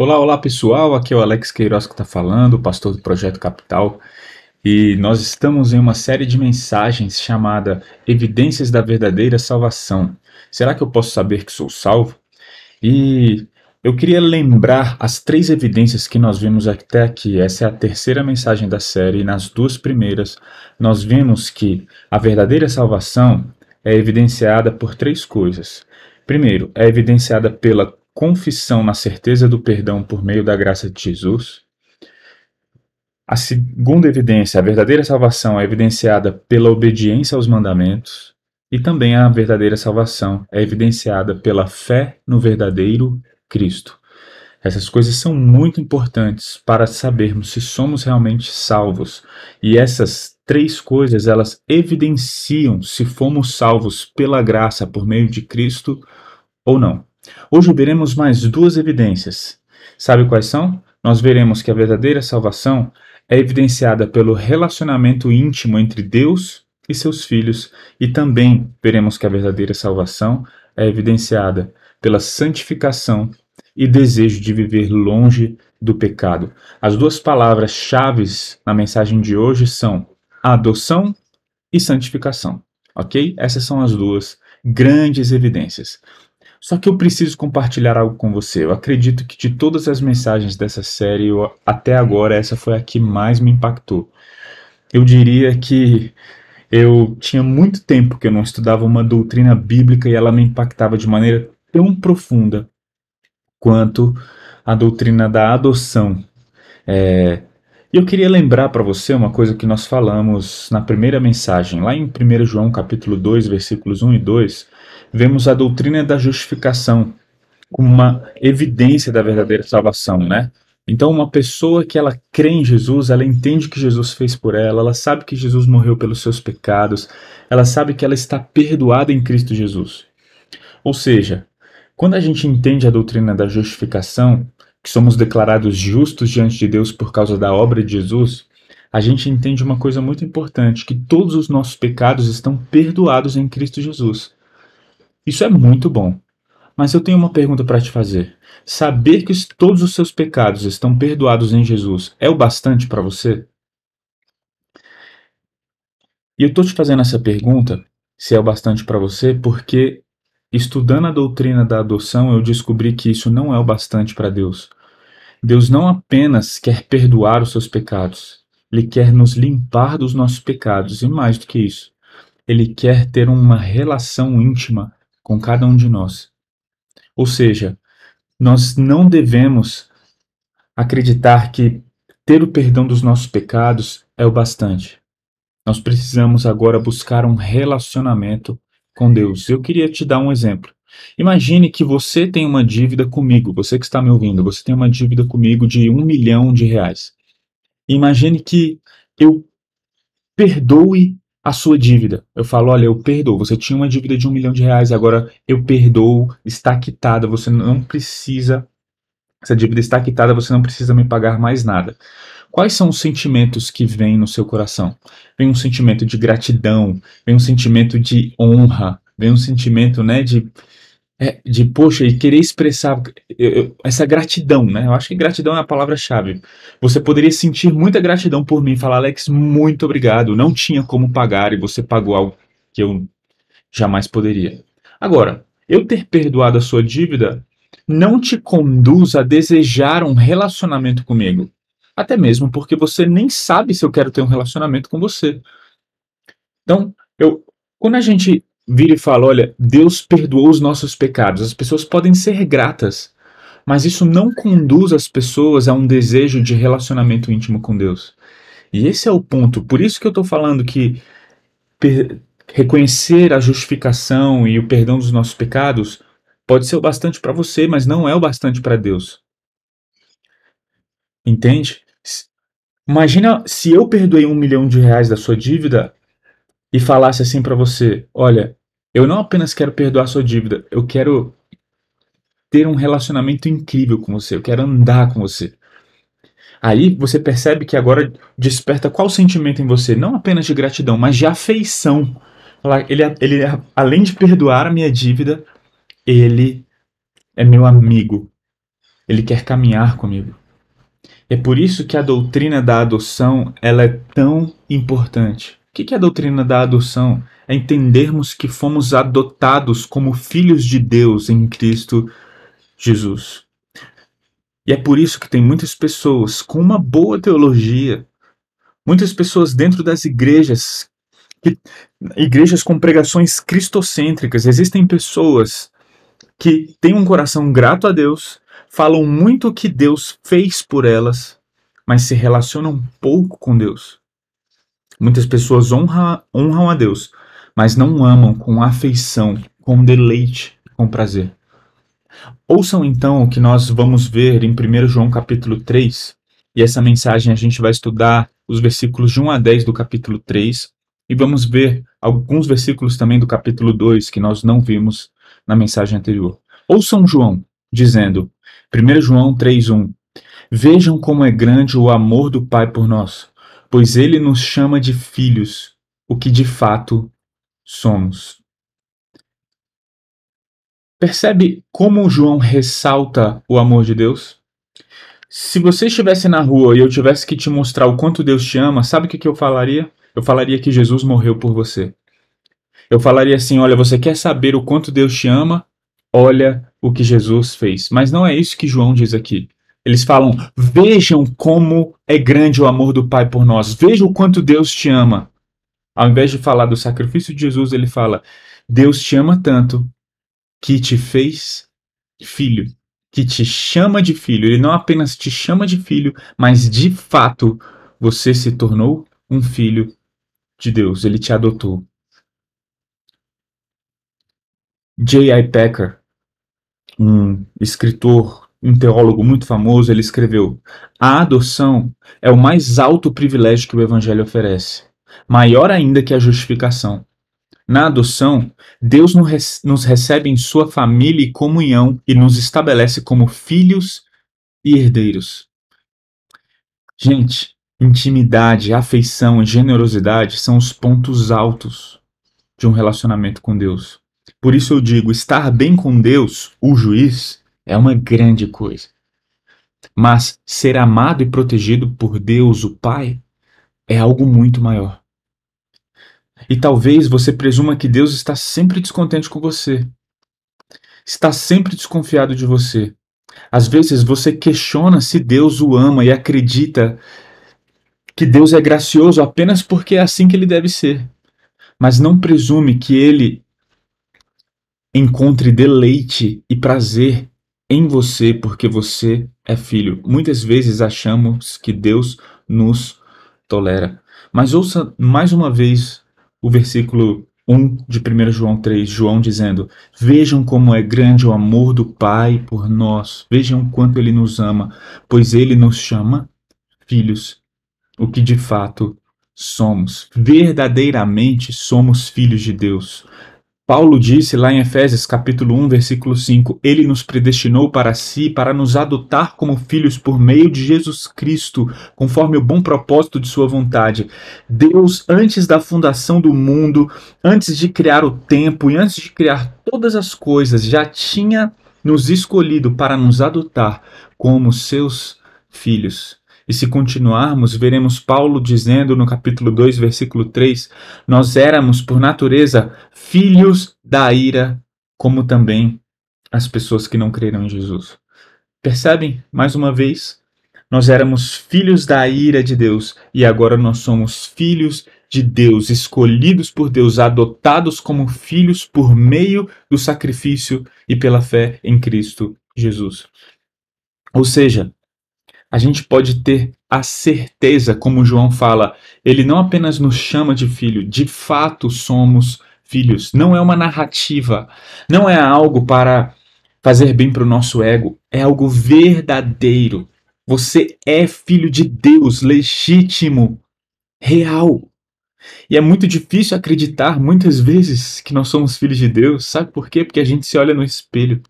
Olá, olá pessoal, aqui é o Alex Queiroz que está falando, pastor do Projeto Capital, e nós estamos em uma série de mensagens chamada Evidências da Verdadeira Salvação. Será que eu posso saber que sou salvo? E eu queria lembrar as três evidências que nós vimos até aqui. Essa é a terceira mensagem da série, e nas duas primeiras nós vimos que a verdadeira salvação é evidenciada por três coisas. Primeiro, é evidenciada pela confissão na certeza do perdão por meio da graça de Jesus. A segunda evidência, a verdadeira salvação, é evidenciada pela obediência aos mandamentos. E também a verdadeira salvação é evidenciada pela fé no verdadeiro Cristo. Essas coisas são muito importantes para sabermos se somos realmente salvos. E essas três coisas, elas evidenciam se fomos salvos pela graça por meio de Cristo ou não. Hoje veremos mais duas evidências. Sabe quais são? Nós veremos que a verdadeira salvação é evidenciada pelo relacionamento íntimo entre Deus e seus filhos, e também veremos que a verdadeira salvação é evidenciada pela santificação e desejo de viver longe do pecado. As duas palavras-chave na mensagem de hoje são adoção e santificação, ok? Essas são as duas grandes evidências. Só que eu preciso compartilhar algo com você. Eu acredito que de todas as mensagens dessa série, eu, até agora, essa foi a que mais me impactou. Eu diria que eu tinha muito tempo que eu não estudava uma doutrina bíblica e ela me impactava de maneira tão profunda quanto a doutrina da adoção. É, eu queria lembrar para você uma coisa que nós falamos na primeira mensagem, lá em 1 João capítulo 2, versículos 1 e 2, vemos a doutrina da justificação como uma evidência da verdadeira salvação, né? Então, uma pessoa que ela crê em Jesus, ela entende o que Jesus fez por ela, ela sabe que Jesus morreu pelos seus pecados, ela sabe que ela está perdoada em Cristo Jesus. Ou seja, quando a gente entende a doutrina da justificação, que somos declarados justos diante de Deus por causa da obra de Jesus, a gente entende uma coisa muito importante, que todos os nossos pecados estão perdoados em Cristo Jesus. Isso é muito bom. Mas eu tenho uma pergunta para te fazer. Saber que todos os seus pecados estão perdoados em Jesus é o bastante para você? E eu estou te fazendo essa pergunta, se é o bastante para você, porque estudando a doutrina da adoção eu descobri que isso não é o bastante para Deus. Deus não apenas quer perdoar os seus pecados, Ele quer nos limpar dos nossos pecados, e mais do que isso, Ele quer ter uma relação íntima com cada um de nós. Ou seja, nós não devemos acreditar que ter o perdão dos nossos pecados é o bastante. Nós precisamos agora buscar um relacionamento com Deus. Eu queria te dar um exemplo. Imagine que você tem uma dívida comigo, você que está me ouvindo, você tem uma dívida comigo de um milhão de reais. Imagine que eu perdoe a sua dívida. Eu falo, olha, eu perdoo. Você tinha uma dívida de um milhão de reais, agora eu perdoo, está quitada, você não precisa. Essa dívida está quitada, você não precisa me pagar mais nada. Quais são os sentimentos que vêm no seu coração? Vem um sentimento de gratidão, vem um sentimento de honra, vem um sentimento, né, de é, de, poxa, e querer expressar eu, eu, essa gratidão, né? Eu acho que gratidão é a palavra-chave. Você poderia sentir muita gratidão por mim, falar, Alex, muito obrigado. Não tinha como pagar e você pagou algo que eu jamais poderia. Agora, eu ter perdoado a sua dívida não te conduz a desejar um relacionamento comigo. Até mesmo porque você nem sabe se eu quero ter um relacionamento com você. Então, eu, quando a gente vira e fala: olha, Deus perdoou os nossos pecados. As pessoas podem ser gratas, mas isso não conduz as pessoas a um desejo de relacionamento íntimo com Deus. E esse é o ponto. Por isso que eu estou falando que reconhecer a justificação e o perdão dos nossos pecados pode ser o bastante para você, mas não é o bastante para Deus. Entende? Imagina se eu perdoei um milhão de reais da sua dívida e falasse assim para você: olha, eu não apenas quero perdoar sua dívida, eu quero ter um relacionamento incrível com você, eu quero andar com você. Aí você percebe que agora desperta qual sentimento em você? Não apenas de gratidão, mas de afeição. Ele, ele, além de perdoar a minha dívida, ele é meu amigo. Ele quer caminhar comigo. É por isso que a doutrina da adoção ela é tão importante. O que é a doutrina da adoção? É entendermos que fomos adotados como filhos de Deus em Cristo Jesus. E é por isso que tem muitas pessoas com uma boa teologia, muitas pessoas dentro das igrejas, igrejas com pregações cristocêntricas. Existem pessoas que têm um coração grato a Deus, falam muito o que Deus fez por elas, mas se relacionam pouco com Deus. Muitas pessoas honra, honram a Deus, mas não amam com afeição, com deleite, com prazer. Ouçam então o que nós vamos ver em 1 João capítulo 3, e essa mensagem a gente vai estudar os versículos de 1 a 10 do capítulo 3, e vamos ver alguns versículos também do capítulo 2 que nós não vimos na mensagem anterior. Ouçam João dizendo, 1 João 3:1 Vejam como é grande o amor do Pai por nós, pois ele nos chama de filhos, o que de fato somos. Percebe como João ressalta o amor de Deus? Se você estivesse na rua e eu tivesse que te mostrar o quanto Deus te ama, sabe o que, eu falaria? Eu falaria que Jesus morreu por você. Eu falaria assim: olha, você quer saber o quanto Deus te ama? Olha o que Jesus fez. Mas não é isso que João diz aqui. Eles falam: vejam como é grande o amor do Pai por nós. Vejam o quanto Deus te ama. Ao invés de falar do sacrifício de Jesus, ele fala: Deus te ama tanto que te fez filho, que te chama de filho. Ele não apenas te chama de filho, mas de fato você se tornou um filho de Deus. Ele te adotou. J.I. Packer, um escritor, um teólogo muito famoso, ele escreveu: A adoção é o mais alto privilégio que o evangelho oferece, maior ainda que a justificação. Na adoção, Deus nos recebe em sua família e comunhão e nos estabelece como filhos e herdeiros. Gente, intimidade, afeição e generosidade são os pontos altos de um relacionamento com Deus. Por isso eu digo, estar bem com Deus, o juiz, é uma grande coisa. Mas ser amado e protegido por Deus, o Pai, é algo muito maior. E talvez você presuma que Deus está sempre descontente com você. Está sempre desconfiado de você. Às vezes você questiona se Deus o ama e acredita que Deus é gracioso apenas porque é assim que ele deve ser. Mas não presume que ele encontre deleite e prazer em você porque você é filho. Muitas vezes achamos que Deus nos tolera. Mas ouça mais uma vez o versículo 1 de 1 João 3, João dizendo: Vejam como é grande o amor do Pai por nós, vejam quanto ele nos ama, pois ele nos chama filhos, o que de fato somos. Verdadeiramente somos filhos de Deus. Paulo disse lá em Efésios capítulo 1, versículo 5, ele nos predestinou para si, para nos adotar como filhos por meio de Jesus Cristo, conforme o bom propósito de sua vontade. Deus, antes da fundação do mundo, antes de criar o tempo e antes de criar todas as coisas, já tinha nos escolhido para nos adotar como seus filhos. E se continuarmos, veremos Paulo dizendo no capítulo 2, versículo 3: Nós éramos, por natureza, filhos da ira, como também as pessoas que não creram em Jesus. Percebem, mais uma vez, nós éramos filhos da ira de Deus e agora nós somos filhos de Deus, escolhidos por Deus, adotados como filhos por meio do sacrifício e pela fé em Cristo Jesus. Ou seja, a gente pode ter a certeza, como João fala, ele não apenas nos chama de filho, de fato somos filhos. Não é uma narrativa, não é algo para fazer bem para o nosso ego, é algo verdadeiro. Você é filho de Deus, legítimo, real. E é muito difícil acreditar muitas vezes que nós somos filhos de Deus. Sabe por quê? Porque a gente se olha no espelho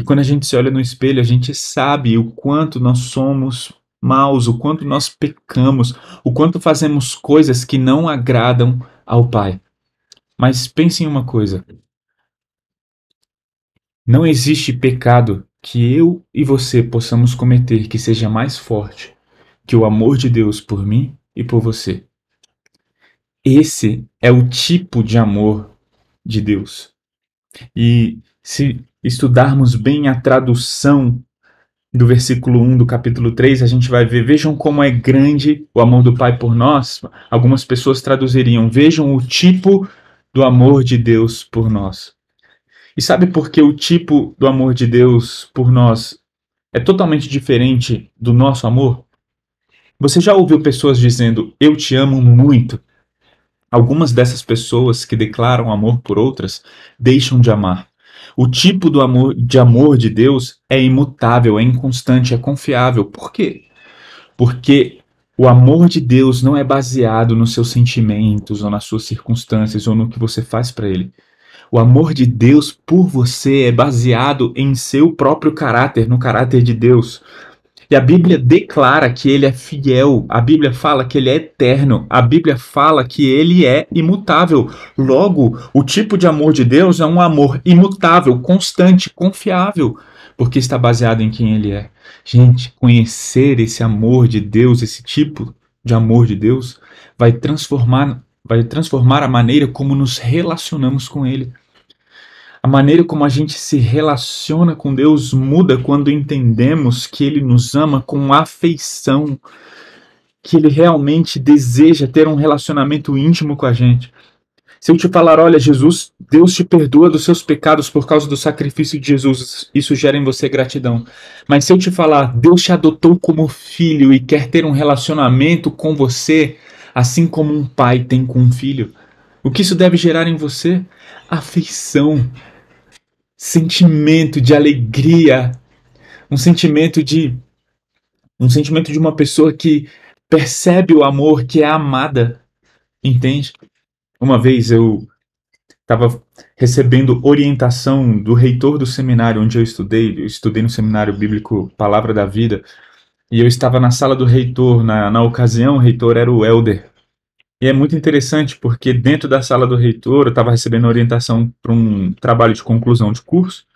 e quando a gente se olha no espelho, a gente sabe o quanto nós somos maus, o quanto nós pecamos, o quanto fazemos coisas que não agradam ao Pai. Mas pense em uma coisa: não existe pecado que eu e você possamos cometer que seja mais forte que o amor de Deus por mim e por você. Esse é o tipo de amor de Deus. E se estudarmos bem a tradução do versículo 1 do capítulo 3, a gente vai ver, vejam como é grande o amor do Pai por nós. Algumas pessoas traduziriam, vejam o tipo do amor de Deus por nós. E sabe por que o tipo do amor de Deus por nós é totalmente diferente do nosso amor? Você já ouviu pessoas dizendo eu te amo muito? Algumas dessas pessoas que declaram amor por outras deixam de amar. O tipo do amor de amor de Deus é imutável, é inconstante, é confiável. Por quê? Porque o amor de Deus não é baseado nos seus sentimentos ou nas suas circunstâncias ou no que você faz para ele. O amor de Deus por você é baseado em seu próprio caráter, no caráter de Deus. E a Bíblia declara que ele é fiel, a Bíblia fala que ele é eterno, a Bíblia fala que ele é imutável. Logo, o tipo de amor de Deus é um amor imutável, constante, confiável, porque está baseado em quem ele é. Gente, conhecer esse amor de Deus, esse tipo de amor de Deus, vai transformar, vai transformar a maneira como nos relacionamos com ele. A maneira como a gente se relaciona com Deus muda quando entendemos que Ele nos ama com afeição, que Ele realmente deseja ter um relacionamento íntimo com a gente. Se eu te falar, olha, Jesus, Deus te perdoa dos seus pecados por causa do sacrifício de Jesus, isso gera em você gratidão. Mas se eu te falar, Deus te adotou como filho e quer ter um relacionamento com você, assim como um pai tem com um filho, o que isso deve gerar em você? Afeição, sentimento de alegria, um sentimento de um sentimento de uma pessoa que percebe o amor, que é amada, entende? Uma vez eu estava recebendo orientação do reitor do seminário onde eu estudei, eu estudei no seminário bíblico Palavra da Vida, e eu estava na sala do reitor, na, na ocasião o reitor era o Elder e é muito interessante porque dentro da sala do reitor eu estava recebendo orientação para um trabalho de conclusão de curso.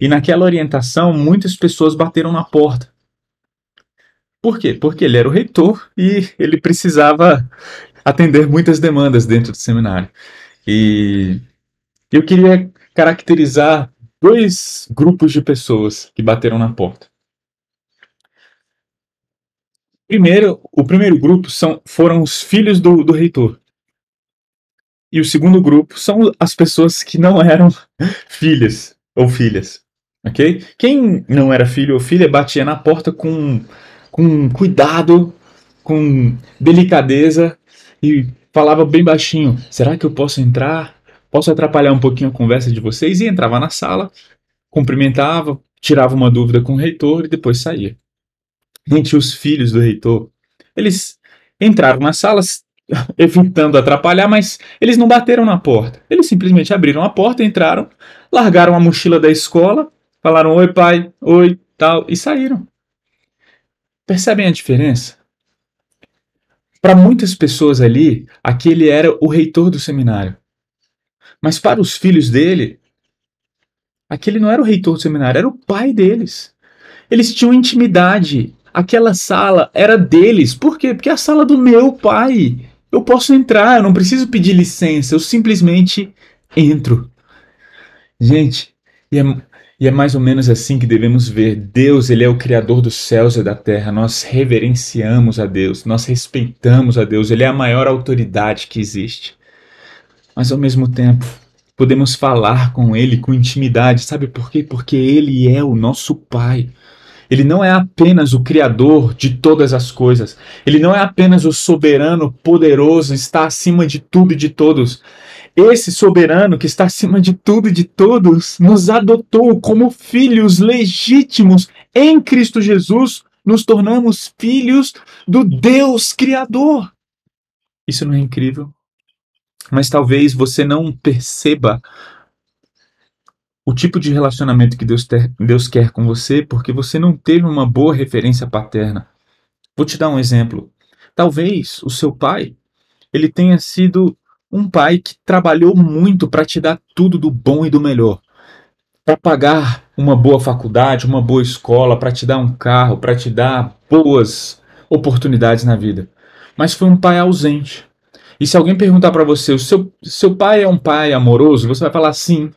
E naquela orientação muitas pessoas bateram na porta. Por quê? Porque ele era o reitor e ele precisava atender muitas demandas dentro do seminário. E eu queria caracterizar dois grupos de pessoas que bateram na porta. Primeiro, o primeiro grupo são, foram os filhos do, do reitor. E o segundo grupo são as pessoas que não eram filhas ou filhas. Ok? Quem não era filho ou filha batia na porta com, com cuidado, com delicadeza e falava bem baixinho: será que eu posso entrar? Posso atrapalhar um pouquinho a conversa de vocês? E entrava na sala, cumprimentava, tirava uma dúvida com o reitor e depois saía entre os filhos do reitor. Eles entraram nas salas, evitando atrapalhar, mas eles não bateram na porta. Eles simplesmente abriram a porta, entraram, largaram a mochila da escola, falaram oi pai, oi, tal, e saíram. Percebem a diferença? Para muitas pessoas ali, aquele era o reitor do seminário. Mas para os filhos dele, aquele não era o reitor do seminário, era o pai deles. Eles tinham intimidade, aquela sala era deles. Por quê? Porque é a sala do meu pai. Eu posso entrar, eu não preciso pedir licença, eu simplesmente entro. Gente, e é, e é mais ou menos assim que devemos ver. Deus, ele é o criador dos céus e da terra. Nós reverenciamos a Deus, nós respeitamos a Deus, ele é a maior autoridade que existe. Mas ao mesmo tempo, podemos falar com ele com intimidade, sabe por quê? Porque ele é o nosso pai. Ele não é apenas o criador de todas as coisas. Ele não é apenas o soberano poderoso, está acima de tudo e de todos. Esse soberano que está acima de tudo e de todos nos adotou como filhos legítimos em Cristo Jesus. Nos tornamos filhos do Deus Criador. Isso não é incrível? Mas talvez você não perceba o tipo de relacionamento que Deus, ter, Deus quer com você porque você não teve uma boa referência paterna. Vou te dar um exemplo. Talvez o seu pai ele tenha sido um pai que trabalhou muito para te dar tudo do bom e do melhor. para pagar uma boa faculdade, uma boa escola, para te dar um carro, para te dar boas oportunidades na vida. Mas foi um pai ausente. E se alguém perguntar para você, o seu, seu pai é um pai amoroso? Você vai falar sim.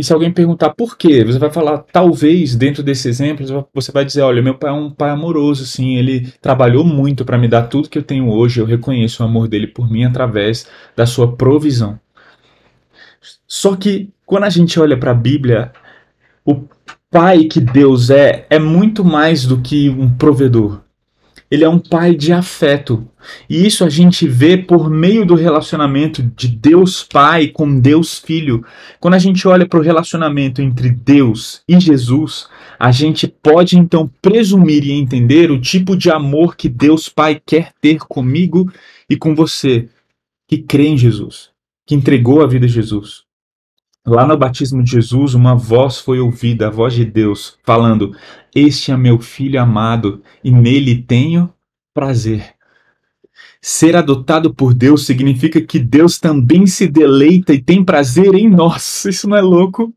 E se alguém perguntar por quê, você vai falar, talvez, dentro desse exemplo, você vai dizer: olha, meu pai é um pai amoroso, sim, ele trabalhou muito para me dar tudo que eu tenho hoje, eu reconheço o amor dele por mim através da sua provisão. Só que quando a gente olha para a Bíblia, o pai que Deus é é muito mais do que um provedor. Ele é um pai de afeto. E isso a gente vê por meio do relacionamento de Deus Pai com Deus Filho. Quando a gente olha para o relacionamento entre Deus e Jesus, a gente pode então presumir e entender o tipo de amor que Deus Pai quer ter comigo e com você, que crê em Jesus, que entregou a vida a Jesus. Lá no batismo de Jesus, uma voz foi ouvida, a voz de Deus, falando: Este é meu filho amado e nele tenho prazer. Ser adotado por Deus significa que Deus também se deleita e tem prazer em nós. Isso não é louco?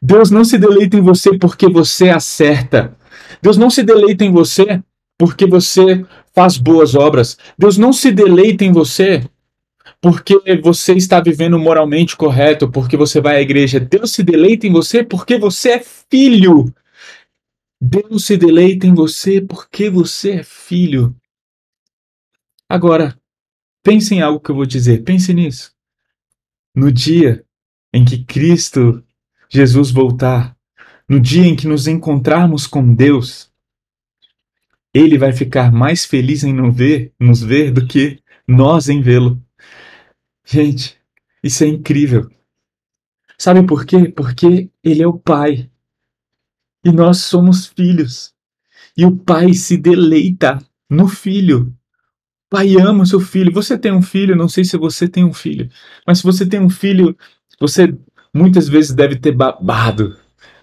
Deus não se deleita em você porque você acerta. Deus não se deleita em você porque você faz boas obras. Deus não se deleita em você porque você está vivendo moralmente correto, porque você vai à igreja. Deus se deleita em você porque você é filho. Deus se deleita em você porque você é filho. Agora, pense em algo que eu vou dizer, pense nisso. No dia em que Cristo, Jesus voltar, no dia em que nos encontrarmos com Deus, ele vai ficar mais feliz em nos ver, nos ver do que nós em vê-lo. Gente, isso é incrível. Sabe por quê? Porque ele é o pai. E nós somos filhos. E o pai se deleita no filho. O pai ama o seu filho. Você tem um filho, não sei se você tem um filho, mas se você tem um filho, você muitas vezes deve ter babado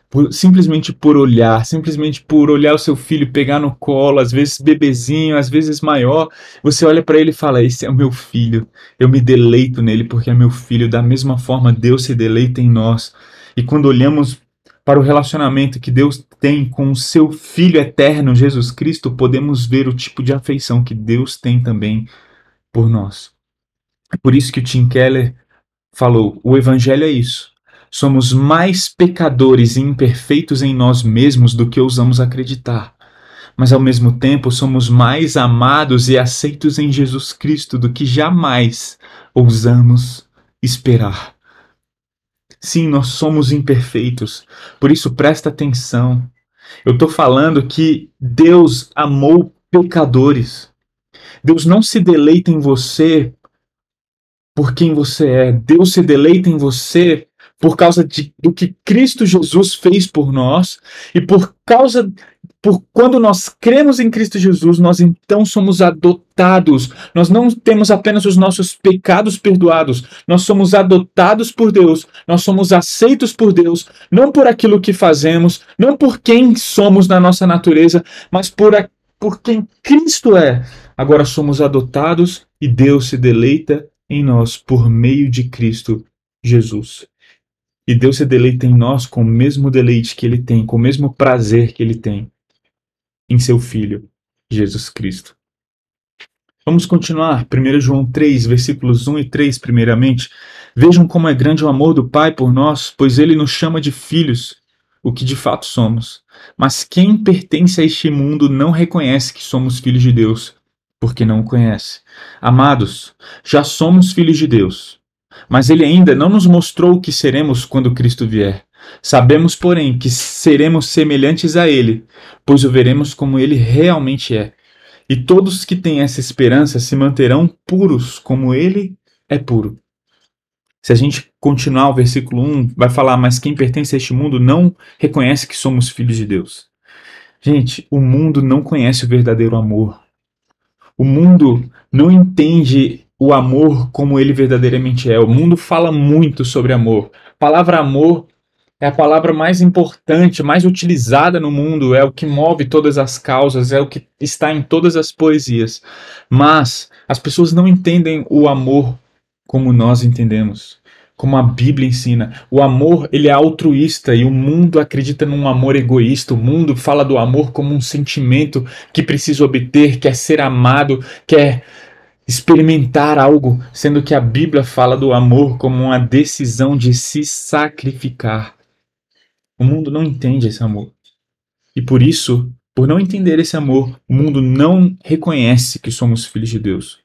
por, simplesmente por olhar, simplesmente por olhar o seu filho pegar no colo, às vezes bebezinho, às vezes maior, você olha para ele e fala: Esse é o meu filho, eu me deleito nele porque é meu filho. Da mesma forma, Deus se deleita em nós. E quando olhamos para o relacionamento que Deus tem com o seu Filho eterno, Jesus Cristo, podemos ver o tipo de afeição que Deus tem também por nós. É por isso que o Tim Keller falou: o Evangelho é isso. Somos mais pecadores e imperfeitos em nós mesmos do que ousamos acreditar. Mas ao mesmo tempo somos mais amados e aceitos em Jesus Cristo do que jamais ousamos esperar. Sim, nós somos imperfeitos, por isso presta atenção. Eu estou falando que Deus amou pecadores. Deus não se deleita em você por quem você é. Deus se deleita em você por causa de, do que Cristo Jesus fez por nós e por causa por quando nós cremos em Cristo Jesus, nós então somos adotados. Nós não temos apenas os nossos pecados perdoados, nós somos adotados por Deus, nós somos aceitos por Deus, não por aquilo que fazemos, não por quem somos na nossa natureza, mas por, a, por quem Cristo é. Agora somos adotados e Deus se deleita em nós por meio de Cristo Jesus. E Deus se deleita em nós com o mesmo deleite que ele tem, com o mesmo prazer que ele tem em seu Filho, Jesus Cristo. Vamos continuar. 1 João 3, versículos 1 e 3, primeiramente. Vejam como é grande o amor do Pai por nós, pois ele nos chama de filhos, o que de fato somos. Mas quem pertence a este mundo não reconhece que somos filhos de Deus, porque não o conhece. Amados, já somos filhos de Deus mas ele ainda não nos mostrou o que seremos quando Cristo vier. Sabemos, porém, que seremos semelhantes a ele, pois o veremos como ele realmente é. E todos que têm essa esperança se manterão puros como ele é puro. Se a gente continuar o versículo 1, vai falar: Mas quem pertence a este mundo não reconhece que somos filhos de Deus. Gente, o mundo não conhece o verdadeiro amor. O mundo não entende o amor como ele verdadeiramente é. O mundo fala muito sobre amor. A palavra amor é a palavra mais importante, mais utilizada no mundo, é o que move todas as causas, é o que está em todas as poesias. Mas as pessoas não entendem o amor como nós entendemos. como a Bíblia ensina. O amor, ele é altruísta e o mundo acredita num amor egoísta. O mundo fala do amor como um sentimento que precisa obter, quer ser amado, quer experimentar algo, sendo que a Bíblia fala do amor como uma decisão de se sacrificar. O mundo não entende esse amor. E por isso, por não entender esse amor, o mundo não reconhece que somos filhos de Deus.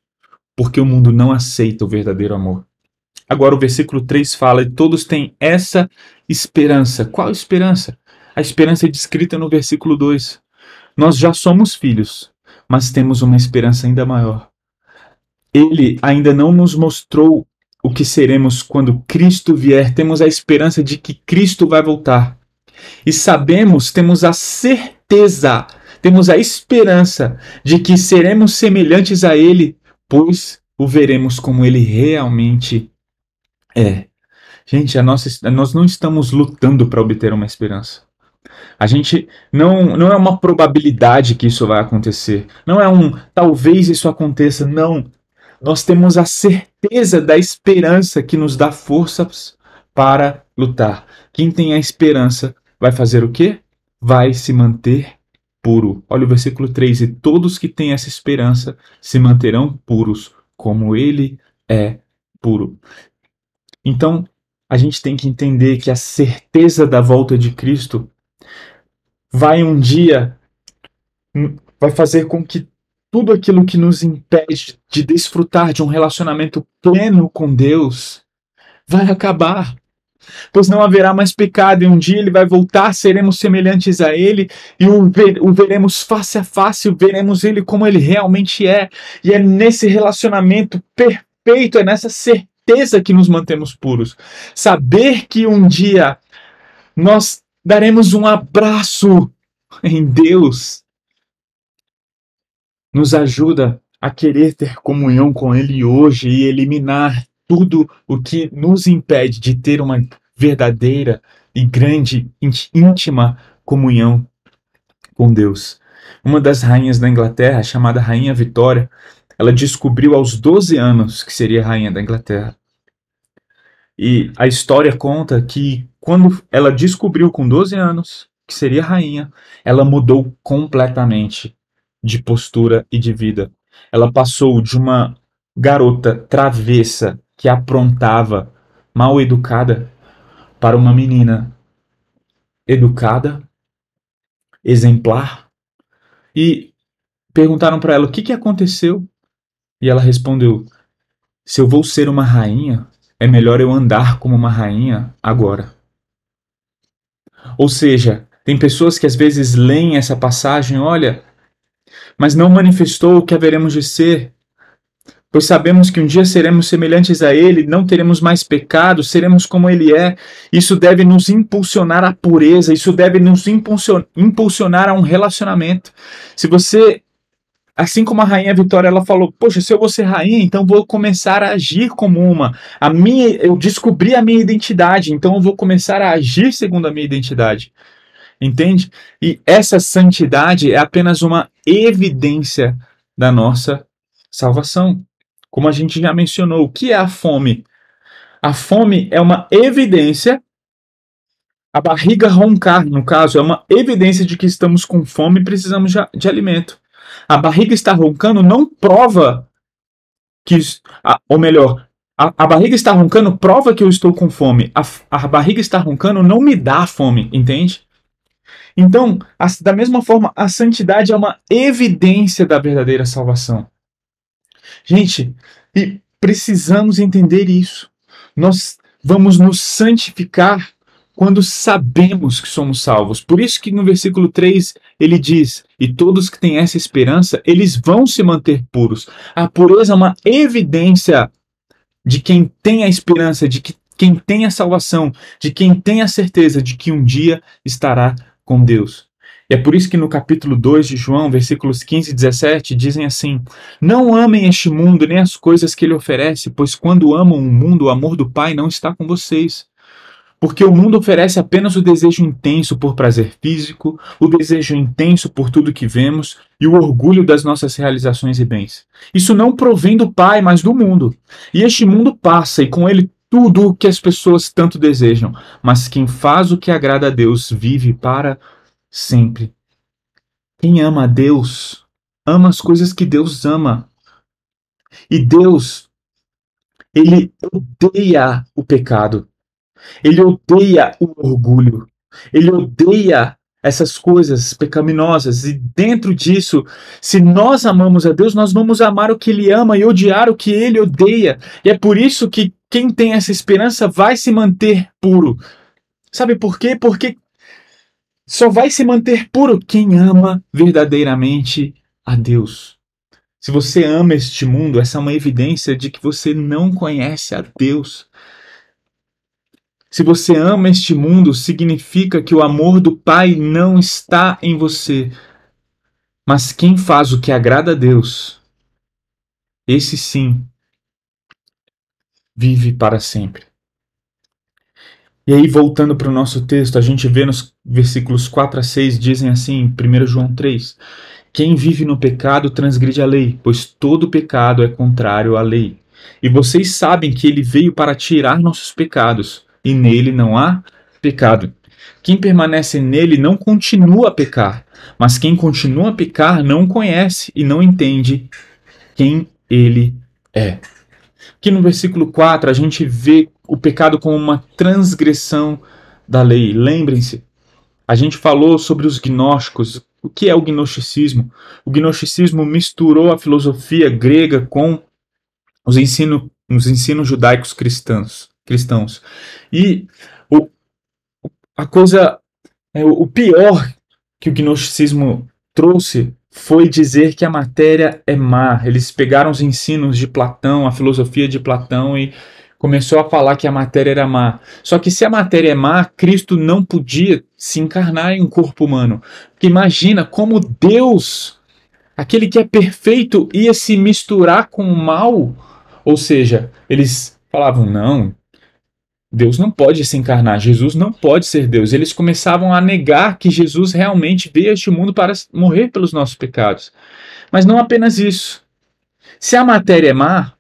Porque o mundo não aceita o verdadeiro amor. Agora o versículo 3 fala: e todos têm essa esperança. Qual esperança? A esperança é descrita no versículo 2. Nós já somos filhos, mas temos uma esperança ainda maior. Ele ainda não nos mostrou o que seremos quando Cristo vier. Temos a esperança de que Cristo vai voltar. E sabemos, temos a certeza, temos a esperança de que seremos semelhantes a Ele, pois o veremos como Ele realmente é. Gente, a nossa, nós não estamos lutando para obter uma esperança. A gente não, não é uma probabilidade que isso vai acontecer. Não é um talvez isso aconteça. Não. Nós temos a certeza da esperança que nos dá forças para lutar. Quem tem a esperança vai fazer o quê? Vai se manter puro. Olha o versículo 3: E todos que têm essa esperança se manterão puros, como ele é puro. Então, a gente tem que entender que a certeza da volta de Cristo vai um dia vai fazer com que tudo aquilo que nos impede de desfrutar de um relacionamento pleno com Deus vai acabar. Pois não haverá mais pecado, e um dia ele vai voltar, seremos semelhantes a ele, e o, ver, o veremos face a face, veremos ele como ele realmente é. E é nesse relacionamento perfeito, é nessa certeza que nos mantemos puros. Saber que um dia nós daremos um abraço em Deus nos ajuda a querer ter comunhão com Ele hoje e eliminar tudo o que nos impede de ter uma verdadeira e grande, íntima comunhão com Deus. Uma das rainhas da Inglaterra, chamada Rainha Vitória, ela descobriu aos 12 anos que seria rainha da Inglaterra. E a história conta que quando ela descobriu com 12 anos que seria rainha, ela mudou completamente de postura e de vida. Ela passou de uma garota travessa que aprontava, mal educada, para uma menina educada, exemplar. E perguntaram para ela o que, que aconteceu. E ela respondeu: Se eu vou ser uma rainha, é melhor eu andar como uma rainha agora. Ou seja, tem pessoas que às vezes leem essa passagem, olha, mas não manifestou o que haveremos de ser, pois sabemos que um dia seremos semelhantes a Ele, não teremos mais pecado, seremos como Ele é. Isso deve nos impulsionar à pureza, isso deve nos impulsionar a um relacionamento. Se você Assim como a rainha Vitória, ela falou: Poxa, se eu vou ser rainha, então vou começar a agir como uma. A minha, eu descobri a minha identidade, então eu vou começar a agir segundo a minha identidade. Entende? E essa santidade é apenas uma evidência da nossa salvação. Como a gente já mencionou, o que é a fome? A fome é uma evidência a barriga roncar, no caso, é uma evidência de que estamos com fome e precisamos de, alimento a barriga está roncando não prova que. Ou melhor, a, a, barriga está roncando prova que eu estou com fome. A, a barriga está roncando não me dá fome, entende? Então, a, da mesma forma, a santidade é uma evidência da verdadeira salvação. Gente, e precisamos entender isso. Nós vamos nos santificar quando sabemos que somos salvos. Por isso que no versículo 3 ele diz: "E todos que têm essa esperança, eles vão se manter puros". A pureza é uma evidência de quem tem a esperança, de que quem tem a salvação, de quem tem a certeza de que um dia estará com Deus. E é por isso que no capítulo 2 de João, versículos 15 e 17, dizem assim: Não amem este mundo nem as coisas que ele oferece, pois quando amam o mundo, o amor do Pai não está com vocês. Porque o mundo oferece apenas o desejo intenso por prazer físico, o desejo intenso por tudo que vemos e o orgulho das nossas realizações e bens. Isso não provém do Pai, mas do mundo. E este mundo passa e com ele tudo o que as pessoas tanto desejam, mas quem faz o que agrada a Deus vive para sempre. Quem ama a Deus, ama as coisas que Deus ama. E Deus, ele odeia o pecado. Ele odeia o orgulho. Ele odeia essas coisas pecaminosas. E dentro disso, se nós amamos a Deus, nós vamos amar o que Ele ama e odiar o que Ele odeia. E é por isso que quem tem essa esperança vai se manter puro. Sabe por quê? Porque só vai se manter puro quem ama verdadeiramente a Deus. Se você ama este mundo, essa é uma evidência de que você não conhece a Deus. Se você ama este mundo, significa que o amor do Pai não está em você. Mas quem faz o que agrada a Deus, esse sim vive para sempre. E aí, voltando para o nosso texto, a gente vê nos versículos 4 a 6, dizem assim, em 1 João 3: Quem vive no pecado transgride a lei, pois todo pecado é contrário à lei. E vocês sabem que ele veio para tirar nossos pecados e nele não há pecado. Quem permanece nele não continua a pecar, mas quem continua a pecar não conhece e não entende quem ele é. Aqui no versículo 4 a gente vê o pecado como uma transgressão da lei. Lembrem-se, a gente falou sobre os gnósticos. O que é o gnosticismo? O gnosticismo misturou a filosofia grega com os, ensino, os ensinos judaicos cristãos cristãos. E o, a coisa, é, o pior que o gnosticismo trouxe foi dizer que a matéria é má. Eles pegaram os ensinos de Platão, a filosofia de Platão e começou a falar que a matéria era má. Só que se a matéria é má, Cristo não podia se encarnar em um corpo humano. Porque imagina como Deus, aquele que é perfeito, ia se misturar com o mal. Ou seja, eles falavam: não, Deus não pode se encarnar, Jesus não pode ser Deus. Eles começavam a negar que Jesus realmente veio a este mundo para morrer pelos nossos pecados. Mas não apenas isso. Se a matéria é má,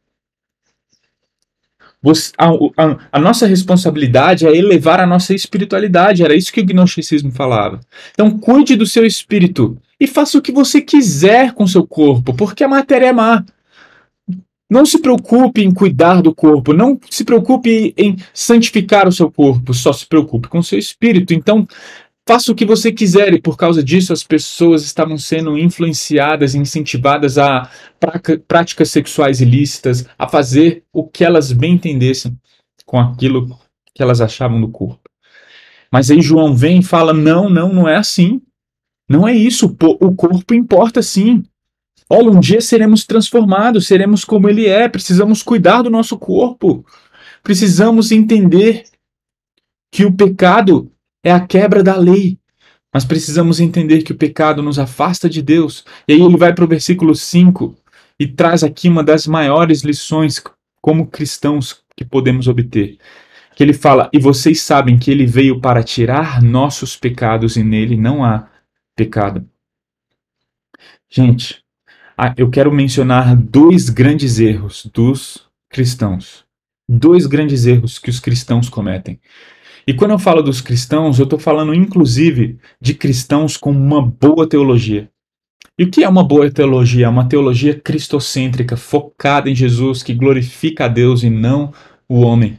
a, a, a, nossa responsabilidade é elevar a nossa espiritualidade. Era isso que o gnosticismo falava. Então, cuide do seu espírito e faça o que você quiser com seu corpo, porque a matéria é má. Não se preocupe em cuidar do corpo, não se preocupe em santificar o seu corpo, só se preocupe com o seu espírito. Então, faça o que você quiser, e por causa disso as pessoas estavam sendo influenciadas, incentivadas a práticas sexuais ilícitas, a fazer o que elas bem entendessem com aquilo que elas achavam do corpo. Mas aí João vem e fala: não, não, não é assim. Não é isso. O corpo importa sim. Olha, um dia seremos transformados, seremos como Ele é. Precisamos cuidar do nosso corpo. Precisamos entender que o pecado é a quebra da lei. Mas precisamos entender que o pecado nos afasta de Deus. E aí ele vai para o versículo 5 e traz aqui uma das maiores lições como cristãos que podemos obter. Que ele fala: E vocês sabem que ele veio para tirar nossos pecados e nele não há pecado. Gente, ah, eu quero mencionar dois grandes erros dos cristãos. Dois grandes erros que os cristãos cometem. E quando eu falo dos cristãos, eu estou falando inclusive de cristãos com uma boa teologia. E o que é uma boa teologia? É uma teologia cristocêntrica, focada em Jesus, que glorifica a Deus e não o homem.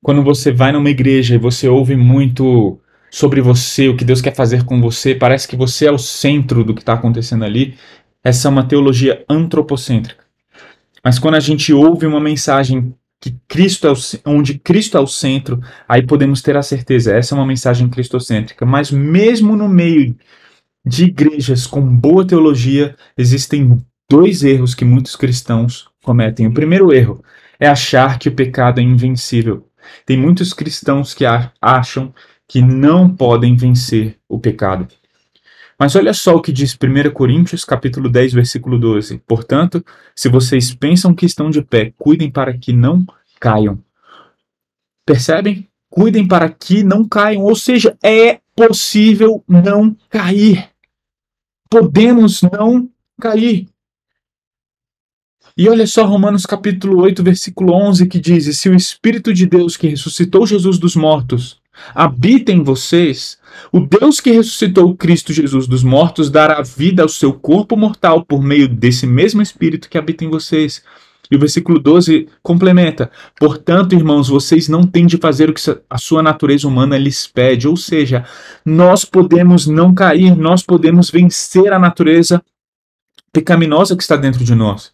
Quando você vai numa igreja e você ouve muito sobre você, o que Deus quer fazer com você, parece que você é o centro do que está acontecendo ali, essa é uma teologia antropocêntrica. Mas quando a gente ouve uma mensagem que Cristo é o, onde Cristo é o centro, aí podemos ter a certeza, essa é uma mensagem cristocêntrica. Mas mesmo no meio de igrejas com boa teologia, existem dois erros que muitos cristãos cometem. O primeiro erro é achar que o pecado é invencível. Tem muitos cristãos que acham que não podem vencer o pecado. Mas olha só o que diz 1 Coríntios, capítulo 10, versículo 12. Portanto, se vocês pensam que estão de pé, cuidem para que não caiam. Percebem? Cuidem para que não caiam. Ou seja, é possível não cair. Podemos não cair. E olha só Romanos capítulo 8, versículo 11, que diz: se o Espírito de Deus que ressuscitou Jesus dos mortos habita em vocês, o Deus que ressuscitou Cristo Jesus dos mortos dará vida ao seu corpo mortal por meio desse mesmo Espírito que habita em vocês. E o versículo 12 complementa: Portanto, irmãos, vocês não têm de fazer o que a sua natureza humana lhes pede. Ou seja, nós podemos não cair, nós podemos vencer a natureza pecaminosa que está dentro de nós.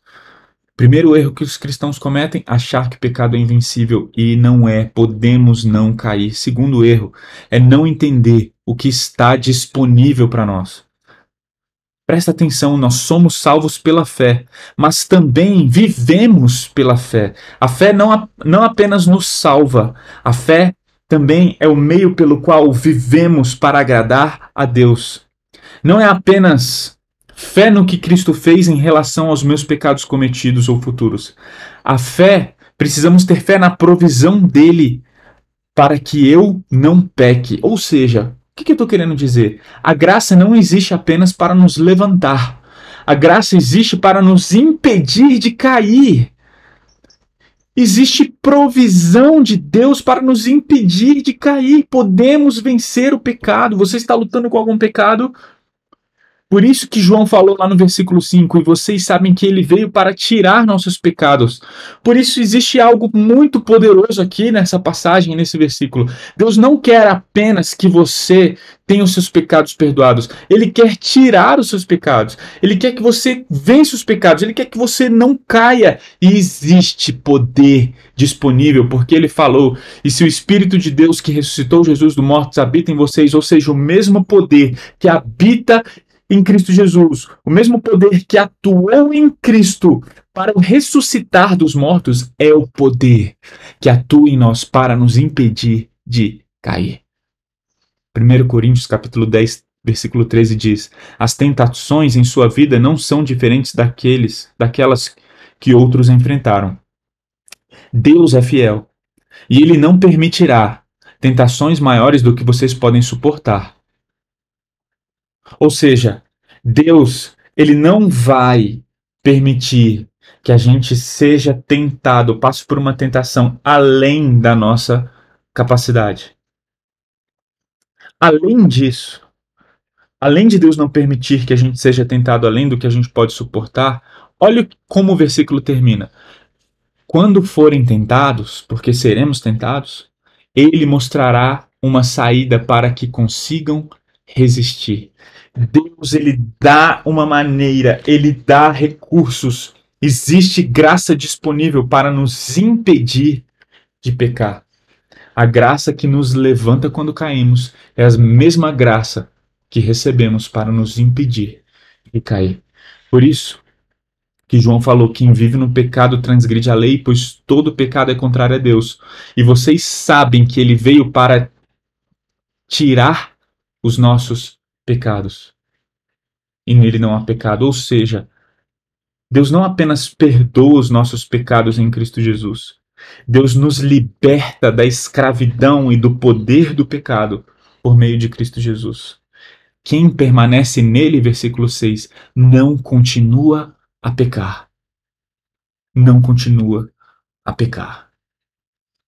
Primeiro erro que os cristãos cometem, achar que o pecado é invencível e não é, podemos não cair. Segundo erro é não entender o que está disponível para nós. Presta atenção, nós somos salvos pela fé, mas também vivemos pela fé. A fé não, não apenas nos salva, a fé também é o meio pelo qual vivemos para agradar a Deus. Não é apenas Fé no que Cristo fez em relação aos meus pecados cometidos ou futuros. A fé, precisamos ter fé na provisão dele para que eu não peque. Ou seja, o que, que eu estou querendo dizer? A graça não existe apenas para nos levantar. A graça existe para nos impedir de cair. Existe provisão de Deus para nos impedir de cair. Podemos vencer o pecado. Você está lutando com algum pecado? Por isso que João falou lá no versículo 5, e vocês sabem que ele veio para tirar nossos pecados. Por isso existe algo muito poderoso aqui nessa passagem, nesse versículo. Deus não quer apenas que você tenha os seus pecados perdoados. Ele quer tirar os seus pecados. Ele quer que você vença os pecados. Ele quer que você não caia. E existe poder disponível, porque ele falou: "E se o espírito de Deus que ressuscitou Jesus dos mortos habita em vocês, ou seja, o mesmo poder que habita em Cristo Jesus. O mesmo poder que atuou em Cristo para o ressuscitar dos mortos é o poder que atua em nós para nos impedir de cair. 1 Coríntios capítulo 10, versículo 13 diz: As tentações em sua vida não são diferentes daqueles, daquelas que outros enfrentaram. Deus é fiel e ele não permitirá tentações maiores do que vocês podem suportar. Ou seja, Deus, ele não vai permitir que a gente seja tentado, passe por uma tentação além da nossa capacidade. Além disso, além de Deus não permitir que a gente seja tentado além do que a gente pode suportar, olha como o versículo termina. Quando forem tentados, porque seremos tentados, ele mostrará uma saída para que consigam resistir. Deus ele dá uma maneira, ele dá recursos. Existe graça disponível para nos impedir de pecar. A graça que nos levanta quando caímos é a mesma graça que recebemos para nos impedir de cair. Por isso que João falou: quem vive no pecado transgride a lei, pois todo pecado é contrário a Deus. E vocês sabem que ele veio para tirar os nossos pecados. E nele não há pecado. Ou seja, Deus não apenas perdoa os nossos pecados em Cristo Jesus, Deus nos liberta da escravidão e do poder do pecado por meio de Cristo Jesus. Quem permanece nele, versículo 6, não continua a pecar. Não continua a pecar.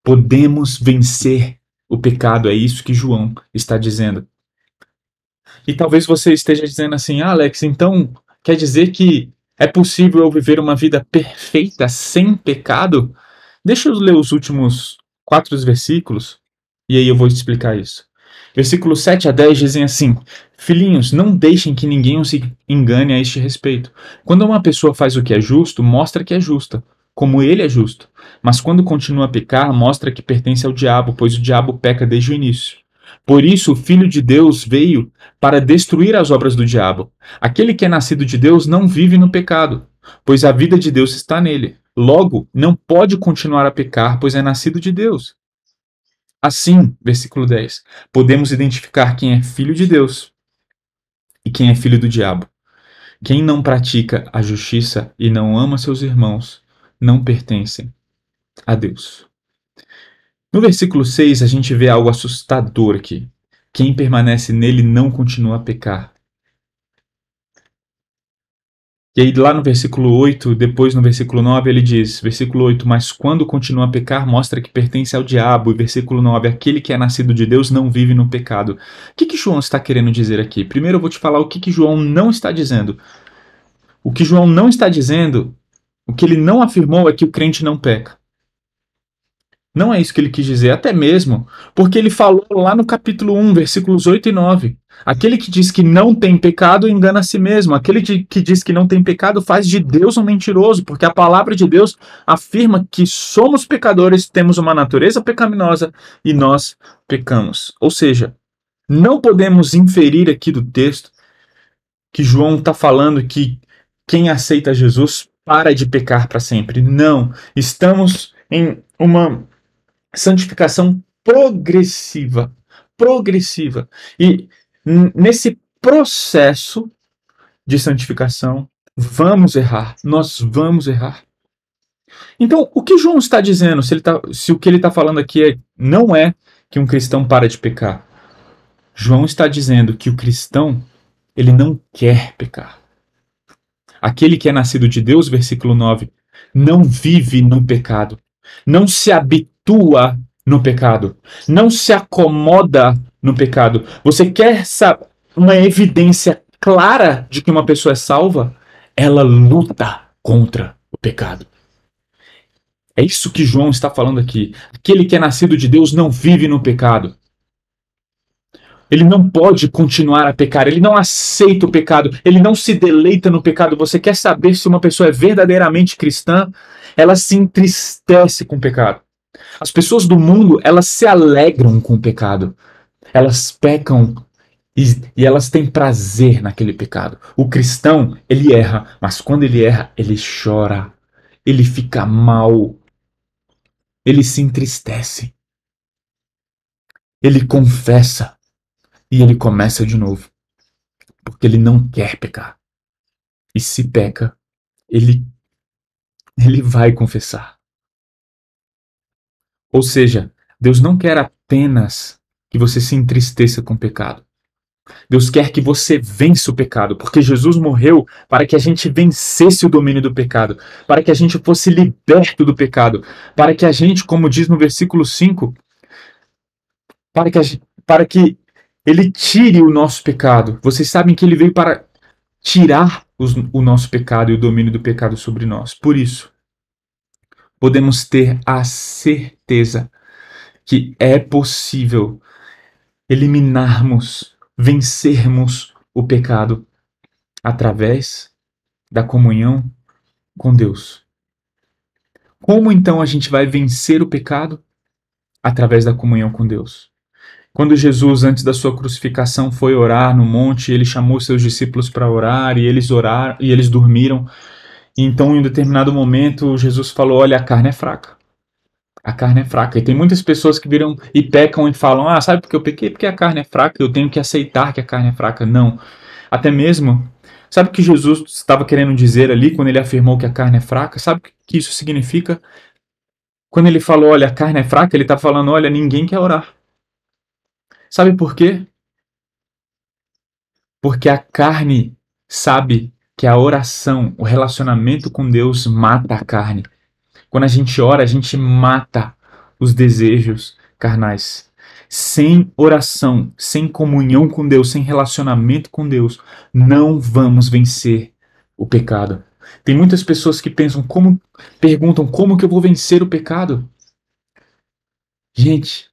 Podemos vencer o pecado, é isso que João está dizendo. E talvez você esteja dizendo assim, ah, Alex, então quer dizer que é possível eu viver uma vida perfeita sem pecado? Deixa eu ler os últimos quatro versículos e aí eu vou te explicar isso. Versículos 7 a 10 dizem assim: Filhinhos, não deixem que ninguém os engane a este respeito. Quando uma pessoa faz o que é justo, mostra que é justa, como ele é justo. Mas quando continua a pecar, mostra que pertence ao diabo, pois o diabo peca desde o início. Por isso, o Filho de Deus veio para destruir as obras do diabo. Aquele que é nascido de Deus não vive no pecado, pois a vida de Deus está nele. Logo, não pode continuar a pecar, pois é nascido de Deus. Assim, versículo 10, podemos identificar quem é filho de Deus e quem é filho do diabo. Quem não pratica a justiça e não ama seus irmãos não pertencem a Deus. No versículo 6, a gente vê algo assustador aqui. Quem permanece nele não continua a pecar. E aí, lá no versículo 8, depois no versículo 9, ele diz: versículo 8, mas quando continua a pecar, mostra que pertence ao diabo. E versículo 9, aquele que é nascido de Deus não vive no pecado. O que, que João está querendo dizer aqui? Primeiro eu vou te falar o que, que João não está dizendo. O que João não está dizendo, o que ele não afirmou é que o crente não peca. Não é isso que ele quis dizer, até mesmo porque ele falou lá no capítulo 1, versículos 8 e 9. Aquele que diz que não tem pecado engana a si mesmo. Aquele que diz que não tem pecado faz de Deus um mentiroso, porque a palavra de Deus afirma que somos pecadores, temos uma natureza pecaminosa e nós pecamos. Ou seja, não podemos inferir aqui do texto que João está falando que quem aceita Jesus para de pecar para sempre. Não. Estamos em uma santificação progressiva. Progressiva. E nesse processo de santificação, vamos errar. Nós vamos errar. Então, o que João está dizendo, se, tá, se o que ele está falando aqui é, não é que um cristão para de pecar. João está dizendo que o cristão, ele não quer pecar. Aquele que é nascido de Deus, versículo 9, não vive no pecado, não se habitua no pecado, não se acomoda no pecado. Você quer uma evidência clara de que uma pessoa é salva? Ela luta contra o pecado. É isso que João está falando aqui. Aquele que é nascido de Deus não vive no pecado. Ele não pode continuar a pecar, ele não aceita o pecado, ele não se deleita no pecado. Você quer saber se uma pessoa é verdadeiramente cristã? Ela se entristece com o pecado. As pessoas do mundo, elas se alegram com o pecado. Elas pecam e, e, elas têm prazer naquele pecado. O cristão, ele erra, mas quando ele erra, ele chora, ele fica mal, ele se entristece, ele confessa, e ele começa de novo. Porque ele não quer pecar. E se peca, ele ele vai confessar. Ou seja, Deus não quer apenas que você se entristeça com o pecado. Deus quer que você vença o pecado, porque Jesus morreu para que a gente vencesse o domínio do pecado, para que a gente fosse liberto do pecado, para que a gente, como diz no versículo 5, para que, gente, para que ele tire o nosso pecado. Vocês sabem que ele veio para tirar os, o nosso pecado e o domínio do pecado sobre nós. Por isso, podemos ter a certeza que é possível eliminarmos, vencermos o pecado através da comunhão com Deus. Como então a gente vai vencer o pecado? Através da comunhão com Deus. Quando Jesus, antes da sua crucificação, foi orar no monte, ele chamou seus discípulos para orar e eles oraram e eles dormiram. Então, em um determinado momento, Jesus falou: Olha, a carne é fraca. A carne é fraca. E tem muitas pessoas que viram e pecam e falam: Ah, sabe por que eu pequei? Porque a carne é fraca, eu tenho que aceitar que a carne é fraca. Não. Até mesmo, sabe o que Jesus estava querendo dizer ali quando ele afirmou que a carne é fraca? Sabe o que isso significa? Quando ele falou: Olha, a carne é fraca, ele está falando: Olha, ninguém quer orar. Sabe por quê? Porque a carne sabe que a oração, o relacionamento com Deus mata a carne. Quando a gente ora, a gente mata os desejos carnais. Sem oração, sem comunhão com Deus, sem relacionamento com Deus, não vamos vencer o pecado. Tem muitas pessoas que pensam como perguntam como que eu vou vencer o pecado? Gente,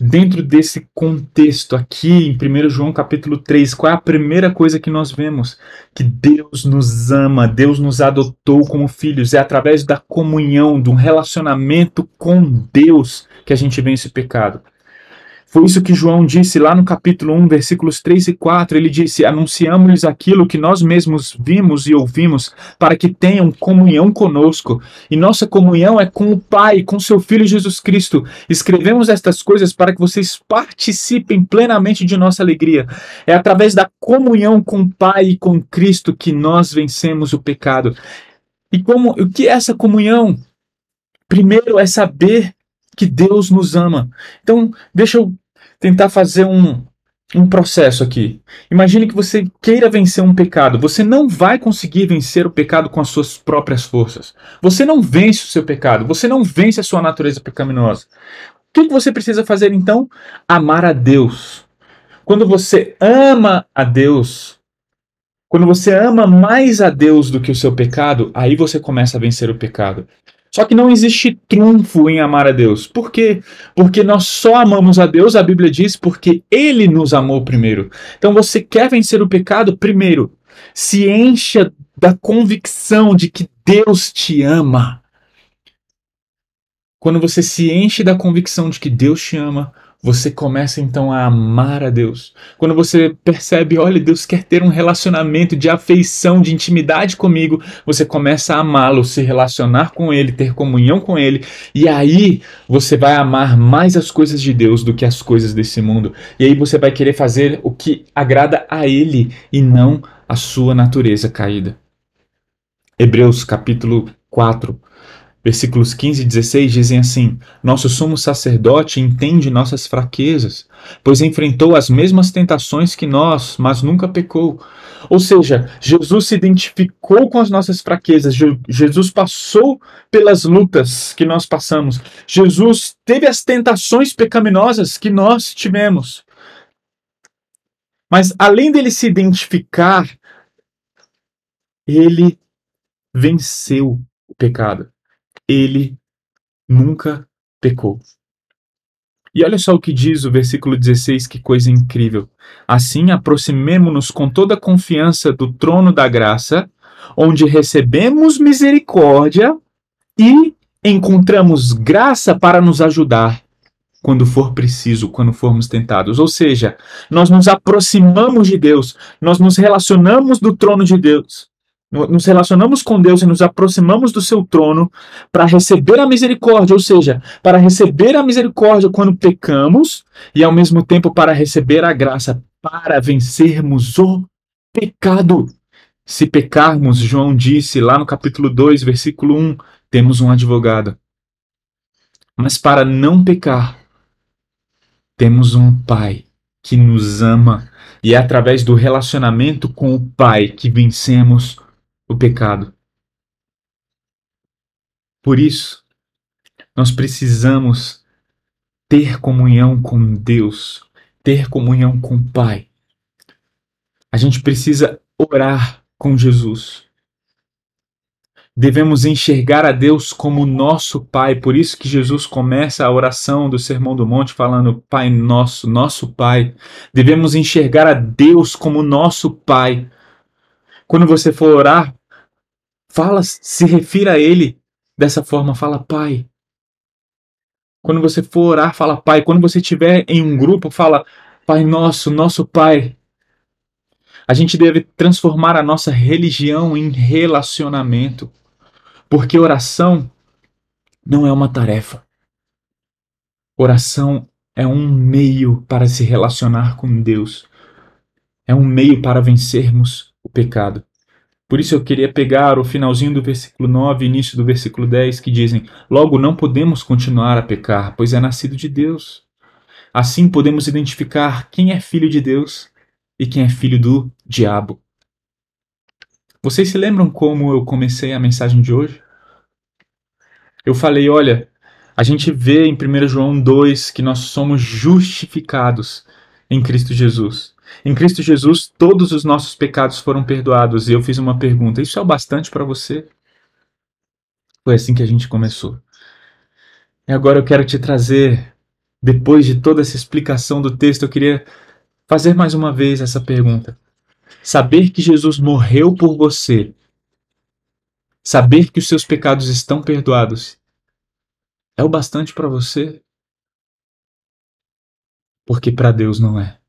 Dentro desse contexto aqui, em 1 João capítulo 3, qual é a primeira coisa que nós vemos? Que Deus nos ama, Deus nos adotou como filhos. É através da comunhão, de um relacionamento com Deus que a gente vence o pecado. Foi isso que João disse lá no capítulo 1, versículos 3 e 4. Ele disse: Anunciamos-lhes aquilo que nós mesmos vimos e ouvimos, para que tenham comunhão conosco. E nossa comunhão é com o Pai, com seu Filho Jesus Cristo. Escrevemos estas coisas para que vocês participem plenamente de nossa alegria. É através da comunhão com o Pai e com Cristo que nós vencemos o pecado. E como o que é essa comunhão? Primeiro é saber que Deus nos ama. Então, deixa eu tentar fazer um um processo aqui. Imagine que você queira vencer um pecado. Você não vai conseguir vencer o pecado com as suas próprias forças. Você não vence o seu pecado. Você não vence a sua natureza pecaminosa. O que você precisa fazer então? Amar a Deus. Quando você ama a Deus, quando você ama mais a Deus do que o seu pecado, aí você começa a vencer o pecado. Só que não existe trunfo em amar a Deus. Por quê? Porque nós só amamos a Deus, a Bíblia diz, porque Ele nos amou primeiro. Então você quer vencer o pecado? Primeiro, se encha da convicção de que Deus te ama. Quando você se enche da convicção de que Deus te ama, você começa então a amar a Deus. Quando você percebe, olha, Deus quer ter um relacionamento de afeição, de intimidade comigo, você começa a amá-lo, se relacionar com ele, ter comunhão com ele, e aí você vai amar mais as coisas de Deus do que as coisas desse mundo. E aí você vai querer fazer o que agrada a ele e não a sua natureza caída. Hebreus capítulo 4, Versículos 15 e 16 dizem assim: Nosso sumo sacerdote entende nossas fraquezas, pois enfrentou as mesmas tentações que nós, mas nunca pecou. Ou seja, Jesus se identificou com as nossas fraquezas, Jesus passou pelas lutas que nós passamos, Jesus teve as tentações pecaminosas que nós tivemos. Mas além dele se identificar, ele venceu o pecado ele nunca pecou. E olha só o que diz o versículo 16, que coisa incrível. Assim, aproximemo-nos com toda confiança do trono da graça, onde recebemos misericórdia e encontramos graça para nos ajudar quando for preciso, quando formos tentados. Ou seja, nós nos aproximamos de Deus, nós nos relacionamos do trono de Deus nos relacionamos com Deus e nos aproximamos do seu trono para receber a misericórdia, ou seja, para receber a misericórdia quando pecamos e ao mesmo tempo para receber a graça para vencermos o pecado. Se pecarmos, João disse lá no capítulo 2, versículo 1, temos um advogado. Mas para não pecar, temos um Pai que nos ama e é através do relacionamento com o Pai que vencemos o pecado. Por isso, nós precisamos ter comunhão com Deus, ter comunhão com o Pai. A gente precisa orar com Jesus. Devemos enxergar a Deus como nosso Pai. Por isso que Jesus começa a oração do Sermão do Monte falando: Pai nosso, nosso Pai. Devemos enxergar a Deus como nosso Pai. Quando você for orar, Fala, se refira a ele dessa forma, fala Pai. Quando você for orar, fala Pai. Quando você estiver em um grupo, fala Pai Nosso, nosso Pai. A gente deve transformar a nossa religião em relacionamento, porque oração não é uma tarefa. Oração é um meio para se relacionar com Deus. É um meio para vencermos o pecado. Por isso eu queria pegar o finalzinho do versículo 9 e início do versículo 10 que dizem: Logo não podemos continuar a pecar, pois é nascido de Deus. Assim podemos identificar quem é filho de Deus e quem é filho do diabo. Vocês se lembram como eu comecei a mensagem de hoje? Eu falei: olha, a gente vê em 1 João 2 que nós somos justificados em Cristo Jesus. Em Cristo Jesus, todos os nossos pecados foram perdoados. E eu fiz uma pergunta: isso é o bastante para você? Foi assim que a gente começou. E agora eu quero te trazer, depois de toda essa explicação do texto, eu queria fazer mais uma vez essa pergunta. Saber que Jesus morreu por você, saber que os seus pecados estão perdoados, é o bastante para você? Porque para Deus não é.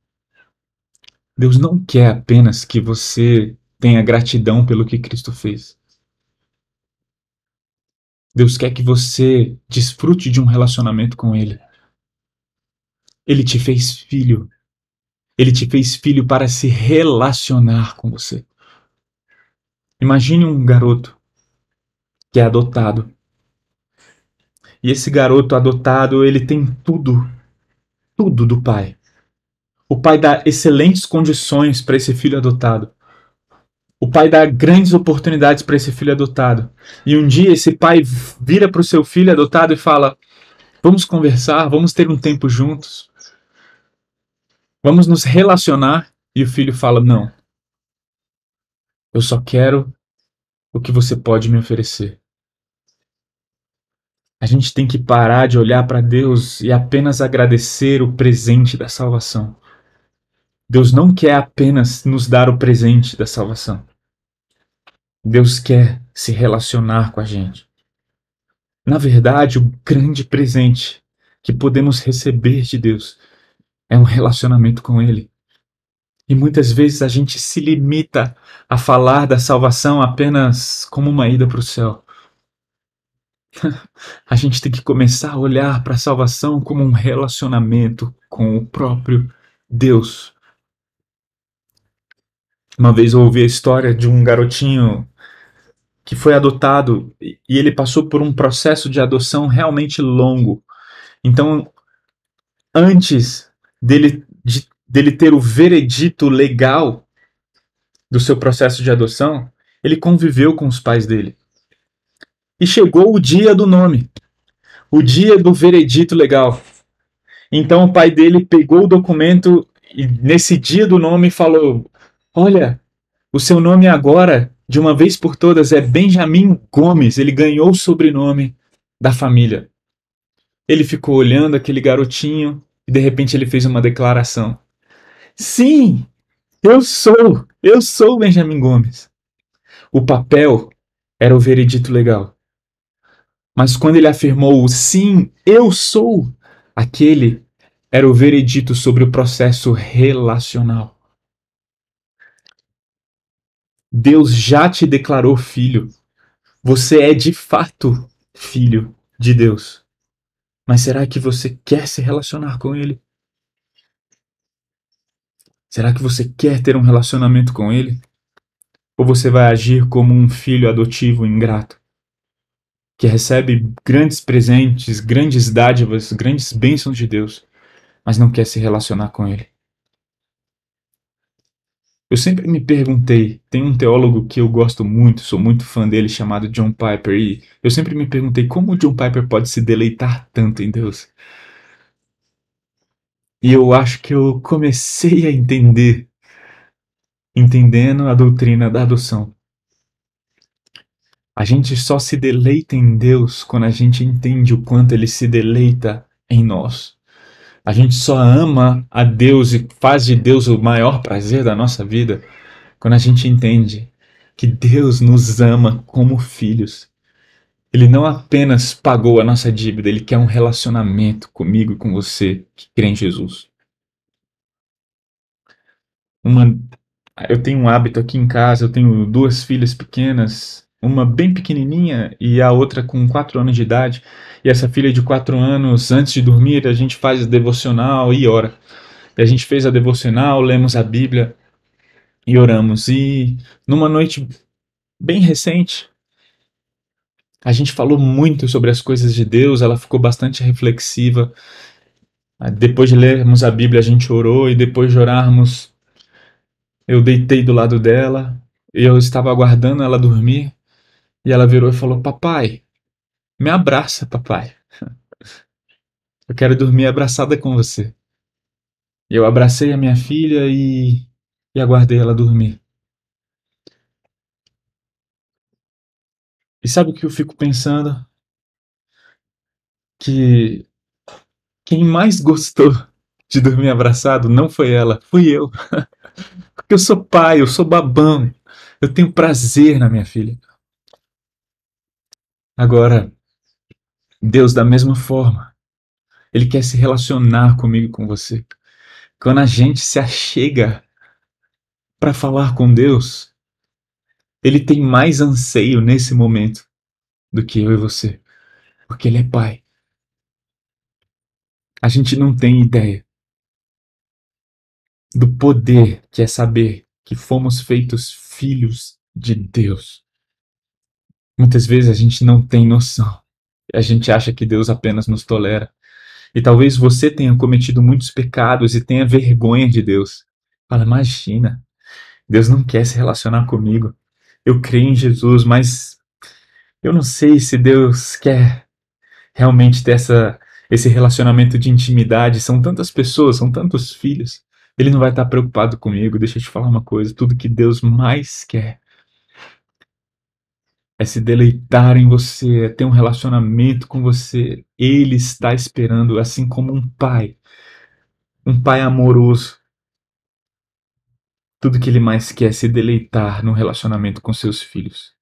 Deus não quer apenas que você tenha gratidão pelo que Cristo fez. Deus quer que você desfrute de um relacionamento com Ele. Ele te fez filho. Ele te fez filho para se relacionar com você. Imagine um garoto que é adotado. E esse garoto adotado, ele tem tudo, tudo do pai O pai dá excelentes condições para esse filho adotado. O pai dá grandes oportunidades para esse filho adotado. E um dia esse pai vira para o seu filho adotado e fala: Vamos conversar, vamos ter um tempo juntos, vamos nos relacionar. E o filho fala: Não, eu só quero o que você pode me oferecer. A gente tem que parar de olhar para Deus e apenas agradecer o presente da salvação. Deus não quer apenas nos dar o presente da salvação. Deus quer se relacionar com a gente. Na verdade, o grande presente que podemos receber de Deus é um relacionamento com Ele. E muitas vezes a gente se limita a falar da salvação apenas como uma ida para o céu. a gente tem que começar a olhar para a salvação como um relacionamento com o próprio Deus. Uma vez eu ouvi a história de um garotinho que foi adotado e ele passou por um processo de adoção realmente longo. Então, antes dele, de, dele ter o veredito legal do seu processo de adoção, ele conviveu com os pais dele. E chegou o dia do nome, o dia do veredito legal. Então o pai dele pegou o documento e nesse dia do nome falou: Olha, o seu nome agora de uma vez por todas, é Benjamin Gomes. Ele ganhou o sobrenome da família. Ele ficou olhando aquele garotinho e de repente ele fez uma declaração: Sim, eu sou, eu sou Benjamin Gomes. O papel era o veredito legal. Mas quando ele afirmou sim, eu sou, aquele era o veredito sobre o processo relacional. Deus já te declarou filho. Você é de fato filho de Deus. Mas será que você quer se relacionar com Ele? Será que você quer ter um relacionamento com Ele? Ou você vai agir como um filho adotivo ingrato, que recebe grandes presentes, grandes dádivas, grandes bênçãos de Deus, mas não quer se relacionar com Ele? Eu sempre me perguntei, tem um teólogo que eu gosto muito, sou muito fã dele, chamado John Piper, e eu sempre me perguntei como o John Piper pode se deleitar tanto em Deus. E eu acho que eu comecei a entender, entendendo a doutrina da adoção. A gente só se deleita em Deus quando a gente entende o quanto ele se deleita em nós. A gente só ama a Deus e faz de Deus o maior prazer da nossa vida quando a gente entende que Deus nos ama como filhos. Ele não apenas pagou a nossa dívida, ele quer um relacionamento comigo e com você que crê em Jesus. Uma, eu tenho um hábito aqui em casa, eu tenho duas filhas pequenas uma bem pequenininha e a outra com 4 anos de idade. E essa filha de 4 anos, antes de dormir, a gente faz devocional e ora. E a gente fez a devocional, lemos a Bíblia e oramos. E numa noite bem recente, a gente falou muito sobre as coisas de Deus, ela ficou bastante reflexiva. Depois de lermos a Bíblia, a gente orou e depois de orarmos, eu deitei do lado dela eu estava aguardando ela dormir. E ela virou e falou: Papai, me abraça, papai. Eu quero dormir abraçada com você. Eu abracei a minha filha e, e aguardei ela dormir. E sabe o que eu fico pensando? Que quem mais gostou de dormir abraçado não foi ela, fui eu. Porque eu sou pai, eu sou babão. Eu tenho prazer na minha filha. Agora, Deus, da mesma forma, Ele quer se relacionar comigo com você. Quando a gente se achega para falar com Deus, Ele tem mais anseio nesse momento do que eu e você, porque Ele é Pai. A gente não tem ideia do poder que é saber que fomos feitos filhos de Deus. Muitas vezes a gente não tem noção. A gente acha que Deus apenas nos tolera. E talvez você tenha cometido muitos pecados e tenha vergonha de Deus. Fala, imagina, Deus não quer se relacionar comigo. Eu creio em Jesus, mas eu não sei se Deus quer realmente ter essa, esse relacionamento de intimidade. São tantas pessoas, são tantos filhos. Ele não vai estar preocupado comigo. Deixa eu te falar uma coisa: tudo que Deus mais quer é se deleitar em você, é ter um relacionamento com você. Ele está esperando, assim como um pai, um pai amoroso. Tudo que ele mais quer é se deleitar no relacionamento com seus filhos.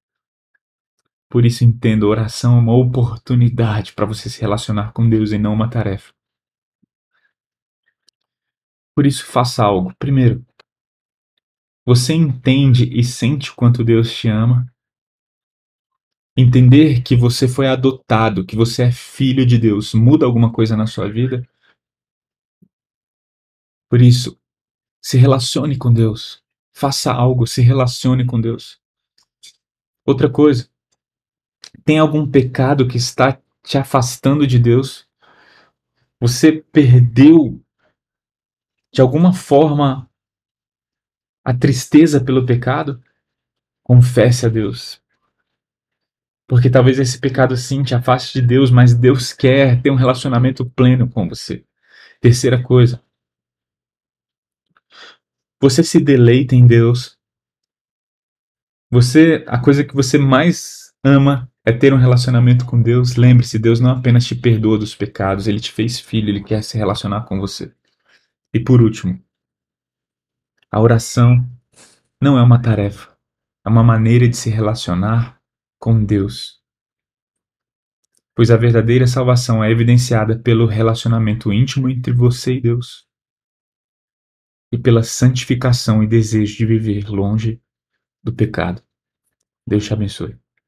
Por isso entendo, oração é uma oportunidade para você se relacionar com Deus e não uma tarefa. Por isso faça algo. Primeiro, você entende e sente o quanto Deus te ama? Entender que você foi adotado, que você é filho de Deus, muda alguma coisa na sua vida? Por isso, se relacione com Deus. Faça algo, se relacione com Deus. Outra coisa, tem algum pecado que está te afastando de Deus? Você perdeu, de alguma forma, a tristeza pelo pecado? Confesse a Deus. Porque talvez esse pecado sim te afaste de Deus, mas Deus quer ter um relacionamento pleno com você. Terceira coisa. Você se deleita em Deus. Você, a coisa que você mais ama é ter um relacionamento com Deus. Lembre-se, Deus não apenas te perdoa dos pecados, ele te fez filho, ele quer se relacionar com você. E por último, a oração não é uma tarefa, é uma maneira de se relacionar com Deus. Pois a verdadeira salvação é evidenciada pelo relacionamento íntimo entre você e Deus e pela santificação e desejo de viver longe do pecado. Deus te abençoe.